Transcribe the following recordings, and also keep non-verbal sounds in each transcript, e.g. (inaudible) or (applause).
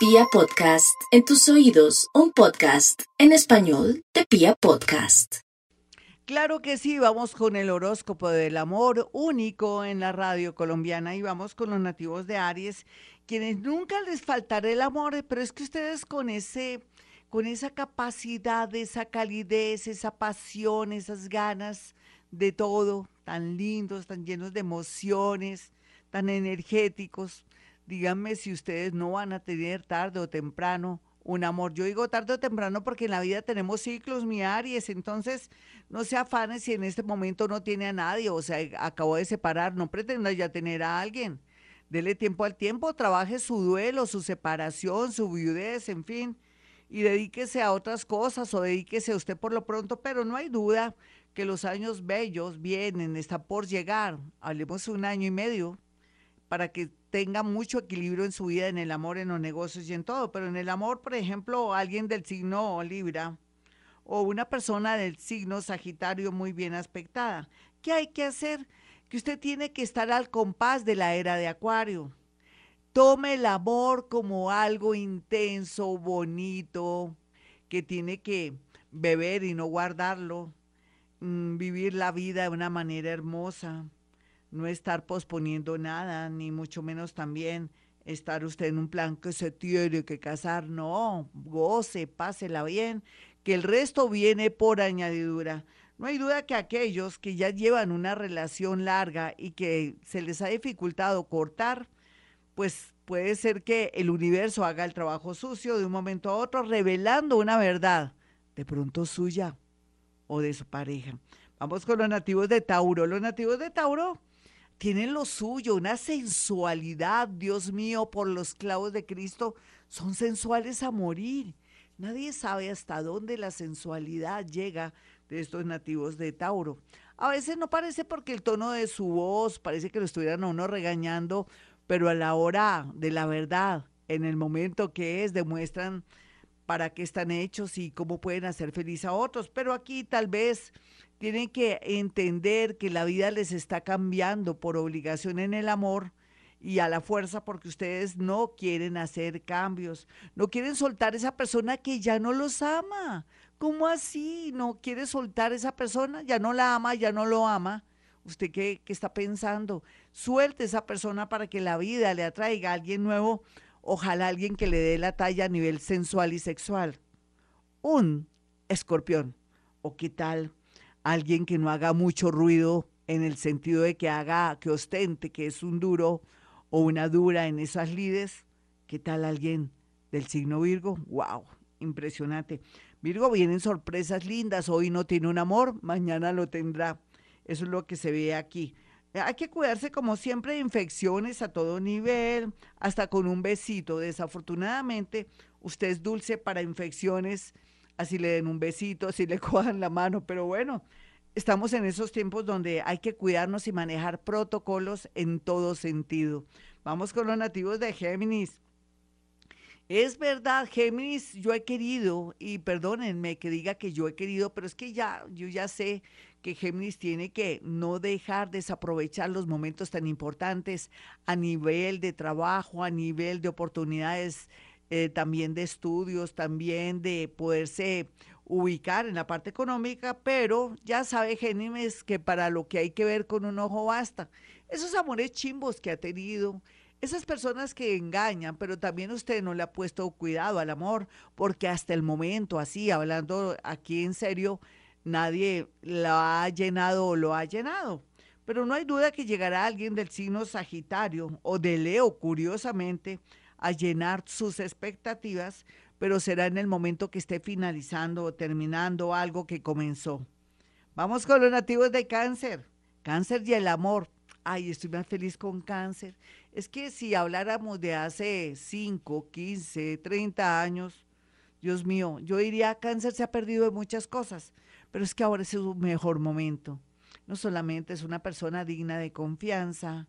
Pia Podcast, en tus oídos, un podcast en español de Pia Podcast. Claro que sí, vamos con el horóscopo del amor único en la radio colombiana y vamos con los nativos de Aries, quienes nunca les faltará el amor, pero es que ustedes con ese con esa capacidad, esa calidez, esa pasión, esas ganas de todo, tan lindos, tan llenos de emociones, tan energéticos. Díganme si ustedes no van a tener tarde o temprano un amor. Yo digo tarde o temprano porque en la vida tenemos ciclos, mi Aries, entonces no se afane si en este momento no tiene a nadie, o sea, acabó de separar, no pretenda ya tener a alguien. Dele tiempo al tiempo, trabaje su duelo, su separación, su viudez, en fin, y dedíquese a otras cosas o dedíquese a usted por lo pronto, pero no hay duda que los años bellos vienen, está por llegar, hablemos un año y medio, para que tenga mucho equilibrio en su vida, en el amor, en los negocios y en todo. Pero en el amor, por ejemplo, alguien del signo Libra o una persona del signo Sagitario muy bien aspectada. ¿Qué hay que hacer? Que usted tiene que estar al compás de la era de Acuario. Tome el amor como algo intenso, bonito, que tiene que beber y no guardarlo, mm, vivir la vida de una manera hermosa no estar posponiendo nada, ni mucho menos también estar usted en un plan que se tiene que casar, no, goce, pásela bien, que el resto viene por añadidura. No hay duda que aquellos que ya llevan una relación larga y que se les ha dificultado cortar, pues puede ser que el universo haga el trabajo sucio de un momento a otro, revelando una verdad, de pronto suya o de su pareja. Vamos con los nativos de Tauro. Los nativos de Tauro tienen lo suyo, una sensualidad, Dios mío, por los clavos de Cristo, son sensuales a morir. Nadie sabe hasta dónde la sensualidad llega de estos nativos de Tauro. A veces no parece porque el tono de su voz parece que lo estuvieran a uno regañando, pero a la hora de la verdad, en el momento que es, demuestran para qué están hechos y cómo pueden hacer feliz a otros. Pero aquí tal vez tienen que entender que la vida les está cambiando por obligación en el amor y a la fuerza porque ustedes no quieren hacer cambios, no quieren soltar esa persona que ya no los ama. ¿Cómo así? ¿No quiere soltar esa persona? Ya no la ama, ya no lo ama. ¿Usted qué, qué está pensando? Suelte esa persona para que la vida le atraiga a alguien nuevo, ojalá alguien que le dé la talla a nivel sensual y sexual. Un escorpión. ¿O qué tal? Alguien que no haga mucho ruido en el sentido de que haga, que ostente, que es un duro o una dura en esas lides. ¿Qué tal alguien del signo Virgo? ¡Wow! Impresionante. Virgo, vienen sorpresas lindas. Hoy no tiene un amor, mañana lo tendrá. Eso es lo que se ve aquí. Hay que cuidarse como siempre de infecciones a todo nivel, hasta con un besito. Desafortunadamente, usted es dulce para infecciones así le den un besito, así le (laughs) cojan la mano, pero bueno, estamos en esos tiempos donde hay que cuidarnos y manejar protocolos en todo sentido. Vamos con los nativos de Géminis. Es verdad, Géminis, yo he querido, y perdónenme que diga que yo he querido, pero es que ya, yo ya sé que Géminis tiene que no dejar desaprovechar los momentos tan importantes a nivel de trabajo, a nivel de oportunidades eh, también de estudios, también de poderse ubicar en la parte económica, pero ya sabe Géminis que para lo que hay que ver con un ojo basta. Esos amores chimbos que ha tenido, esas personas que engañan, pero también usted no le ha puesto cuidado al amor, porque hasta el momento, así, hablando aquí en serio, nadie lo ha llenado o lo ha llenado. Pero no hay duda que llegará alguien del signo Sagitario o de Leo, curiosamente, a llenar sus expectativas, pero será en el momento que esté finalizando o terminando algo que comenzó. Vamos con los nativos de cáncer. Cáncer y el amor. Ay, estoy más feliz con cáncer. Es que si habláramos de hace 5, 15, 30 años, Dios mío, yo diría, cáncer se ha perdido de muchas cosas, pero es que ahora es su mejor momento. No solamente es una persona digna de confianza,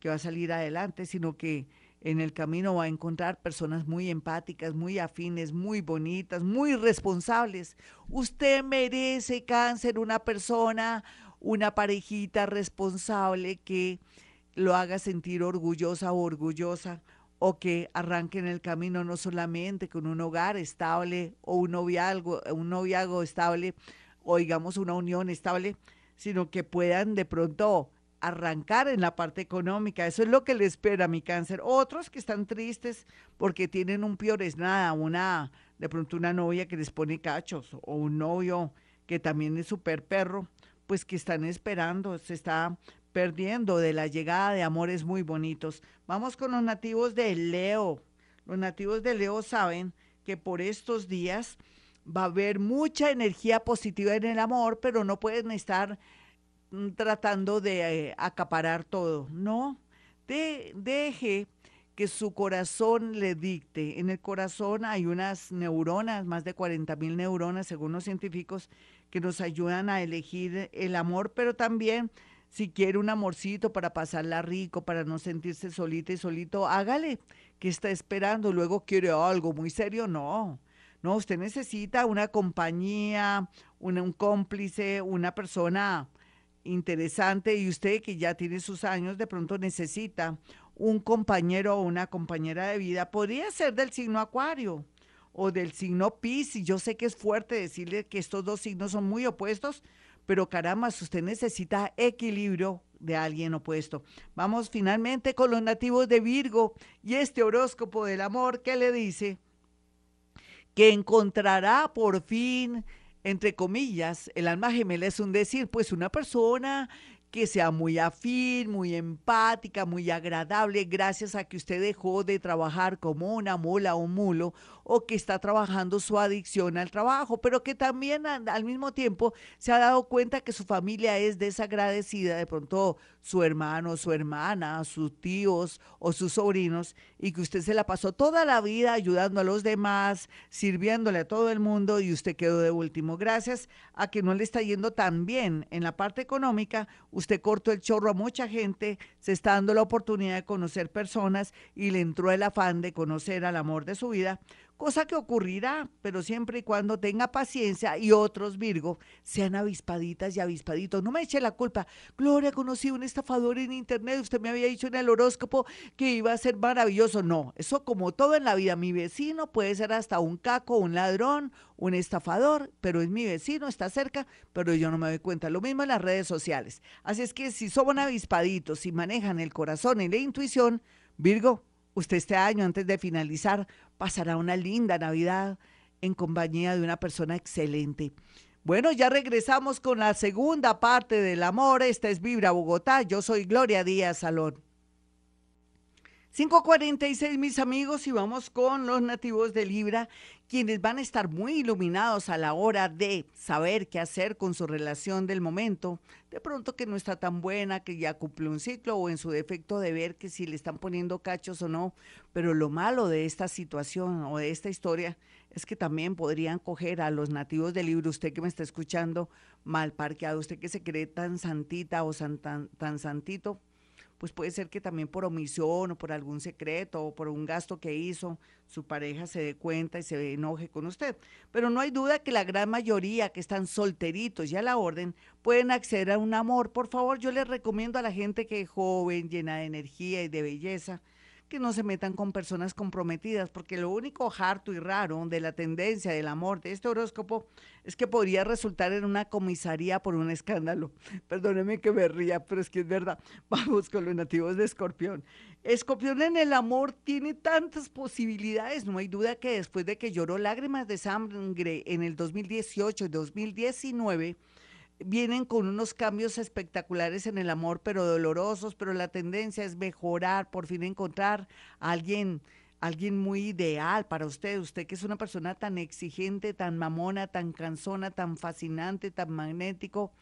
que va a salir adelante, sino que en el camino va a encontrar personas muy empáticas, muy afines, muy bonitas, muy responsables. Usted merece cáncer, una persona, una parejita responsable que lo haga sentir orgullosa o orgullosa, o que arranquen el camino no solamente con un hogar estable o un noviazgo, un noviazgo estable o digamos una unión estable, sino que puedan de pronto arrancar en la parte económica. Eso es lo que le espera a mi cáncer. Otros que están tristes porque tienen un peor es nada, una, de pronto una novia que les pone cachos o un novio que también es súper perro, pues que están esperando, se está perdiendo de la llegada de amores muy bonitos. Vamos con los nativos de Leo. Los nativos de Leo saben que por estos días va a haber mucha energía positiva en el amor, pero no pueden estar tratando de eh, acaparar todo. No, deje que su corazón le dicte. En el corazón hay unas neuronas, más de 40 mil neuronas, según los científicos, que nos ayudan a elegir el amor, pero también si quiere un amorcito para pasarla rico, para no sentirse solita y solito, hágale. ¿Qué está esperando? Luego quiere algo muy serio. No, no, usted necesita una compañía, un cómplice, una persona interesante y usted que ya tiene sus años de pronto necesita un compañero o una compañera de vida. Podría ser del signo acuario o del signo Piscis. Yo sé que es fuerte decirle que estos dos signos son muy opuestos, pero caramba, usted necesita equilibrio de alguien opuesto. Vamos finalmente con los nativos de Virgo y este horóscopo del amor que le dice que encontrará por fin, entre comillas, el alma gemela es un decir, pues una persona que sea muy afín, muy empática, muy agradable, gracias a que usted dejó de trabajar como una mula o un mulo o que está trabajando su adicción al trabajo, pero que también al mismo tiempo se ha dado cuenta que su familia es desagradecida, de pronto su hermano, su hermana, sus tíos o sus sobrinos, y que usted se la pasó toda la vida ayudando a los demás, sirviéndole a todo el mundo y usted quedó de último. Gracias a que no le está yendo tan bien en la parte económica, usted cortó el chorro a mucha gente, se está dando la oportunidad de conocer personas y le entró el afán de conocer al amor de su vida cosa que ocurrirá, pero siempre y cuando tenga paciencia y otros Virgo sean avispaditas y avispaditos. No me eche la culpa. Gloria, conocí un estafador en internet, usted me había dicho en el horóscopo que iba a ser maravilloso. No, eso como todo en la vida, mi vecino puede ser hasta un caco, un ladrón, un estafador, pero es mi vecino, está cerca, pero yo no me doy cuenta. Lo mismo en las redes sociales. Así es que si son avispaditos, si manejan el corazón y la intuición, Virgo, usted este año, antes de finalizar, pasará una linda Navidad en compañía de una persona excelente. Bueno, ya regresamos con la segunda parte del amor. Esta es Vibra Bogotá. Yo soy Gloria Díaz Salón. 546, mis amigos, y vamos con los nativos de Libra, quienes van a estar muy iluminados a la hora de saber qué hacer con su relación del momento. De pronto que no está tan buena, que ya cumple un ciclo, o en su defecto de ver que si le están poniendo cachos o no. Pero lo malo de esta situación o de esta historia es que también podrían coger a los nativos de Libra, usted que me está escuchando mal parqueado, usted que se cree tan santita o tan, tan santito pues puede ser que también por omisión o por algún secreto o por un gasto que hizo, su pareja se dé cuenta y se enoje con usted. Pero no hay duda que la gran mayoría que están solteritos y a la orden pueden acceder a un amor. Por favor, yo les recomiendo a la gente que es joven, llena de energía y de belleza, que no se metan con personas comprometidas, porque lo único harto y raro de la tendencia del amor de este horóscopo es que podría resultar en una comisaría por un escándalo. (laughs) Perdóneme que me ría, pero es que es verdad. (laughs) Vamos con los nativos de Escorpión. Escorpión en el amor tiene tantas posibilidades, no hay duda que después de que lloró lágrimas de sangre en el 2018 y 2019, vienen con unos cambios espectaculares en el amor, pero dolorosos, pero la tendencia es mejorar, por fin encontrar a alguien, alguien muy ideal para usted, usted que es una persona tan exigente, tan mamona, tan cansona, tan fascinante, tan magnético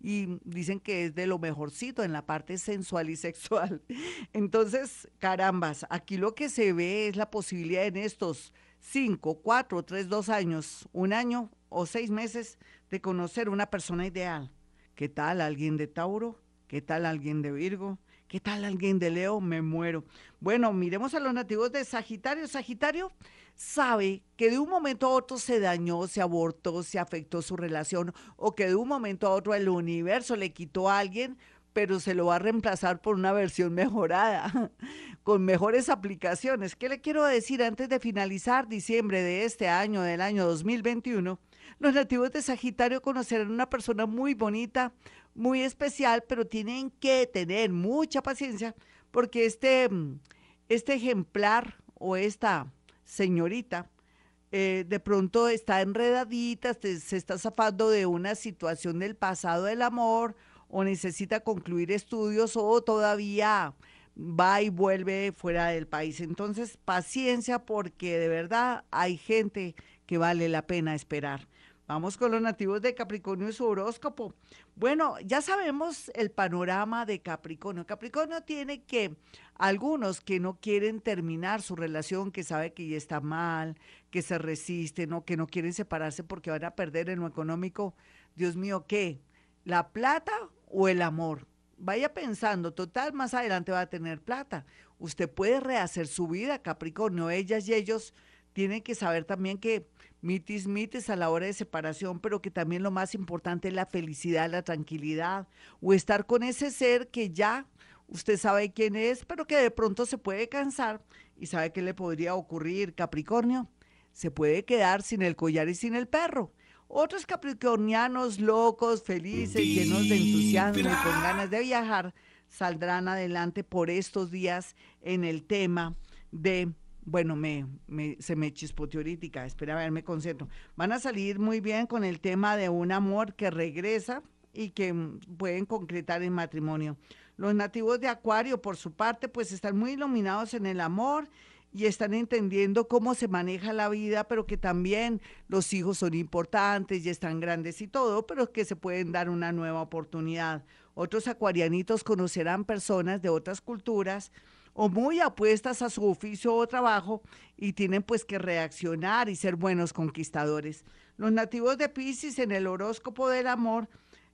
y dicen que es de lo mejorcito en la parte sensual y sexual. (laughs) Entonces, carambas, aquí lo que se ve es la posibilidad en estos cinco, cuatro, tres, dos años, un año o seis meses de conocer una persona ideal. ¿Qué tal alguien de Tauro? ¿Qué tal alguien de Virgo? ¿Qué tal alguien de Leo? Me muero. Bueno, miremos a los nativos de Sagitario. Sagitario sabe que de un momento a otro se dañó, se abortó, se afectó su relación o que de un momento a otro el universo le quitó a alguien, pero se lo va a reemplazar por una versión mejorada, (laughs) con mejores aplicaciones. ¿Qué le quiero decir? Antes de finalizar diciembre de este año, del año 2021, los nativos de Sagitario conocerán una persona muy bonita, muy especial, pero tienen que tener mucha paciencia porque este, este ejemplar o esta señorita eh, de pronto está enredadita, se está zafando de una situación del pasado del amor o necesita concluir estudios o todavía va y vuelve fuera del país. Entonces, paciencia porque de verdad hay gente que vale la pena esperar. Vamos con los nativos de Capricornio y su horóscopo. Bueno, ya sabemos el panorama de Capricornio. Capricornio tiene que algunos que no quieren terminar su relación, que sabe que ya está mal, que se resisten o que no quieren separarse porque van a perder en lo económico. Dios mío, ¿qué? ¿La plata o el amor? Vaya pensando, total, más adelante va a tener plata. Usted puede rehacer su vida, Capricornio. Ellas y ellos tienen que saber también que mitis, mitis a la hora de separación, pero que también lo más importante es la felicidad, la tranquilidad, o estar con ese ser que ya usted sabe quién es, pero que de pronto se puede cansar y sabe qué le podría ocurrir, Capricornio. Se puede quedar sin el collar y sin el perro. Otros capricornianos locos, felices, llenos de entusiasmo y con ganas de viajar, saldrán adelante por estos días en el tema de bueno, me, se me chispoteó ahorita, espera a ver, me concentro. Van a salir muy bien con el tema de un amor que regresa y que pueden concretar en matrimonio. Los nativos de Acuario, por su parte, pues están muy iluminados en el amor y están entendiendo cómo se maneja la vida, pero que también los hijos son importantes y están grandes y todo, pero que se pueden dar una nueva oportunidad. Otros acuarianitos conocerán personas de otras culturas o muy apuestas a su oficio o trabajo y tienen pues que reaccionar y ser buenos conquistadores. Los nativos de Pisces en el horóscopo del amor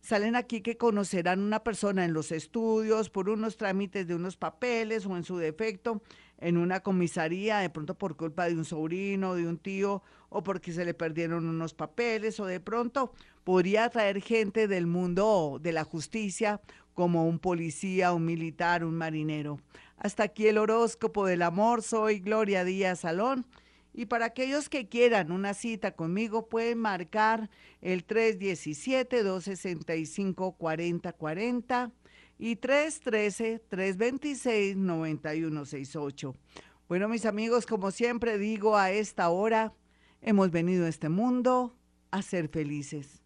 salen aquí que conocerán una persona en los estudios, por unos trámites de unos papeles o en su defecto en una comisaría, de pronto por culpa de un sobrino, de un tío o porque se le perdieron unos papeles o de pronto podría traer gente del mundo de la justicia como un policía, un militar, un marinero. Hasta aquí el horóscopo del amor. Soy Gloria Díaz Salón. Y para aquellos que quieran una cita conmigo, pueden marcar el 317-265-4040 y 313-326-9168. Bueno, mis amigos, como siempre digo a esta hora, hemos venido a este mundo a ser felices.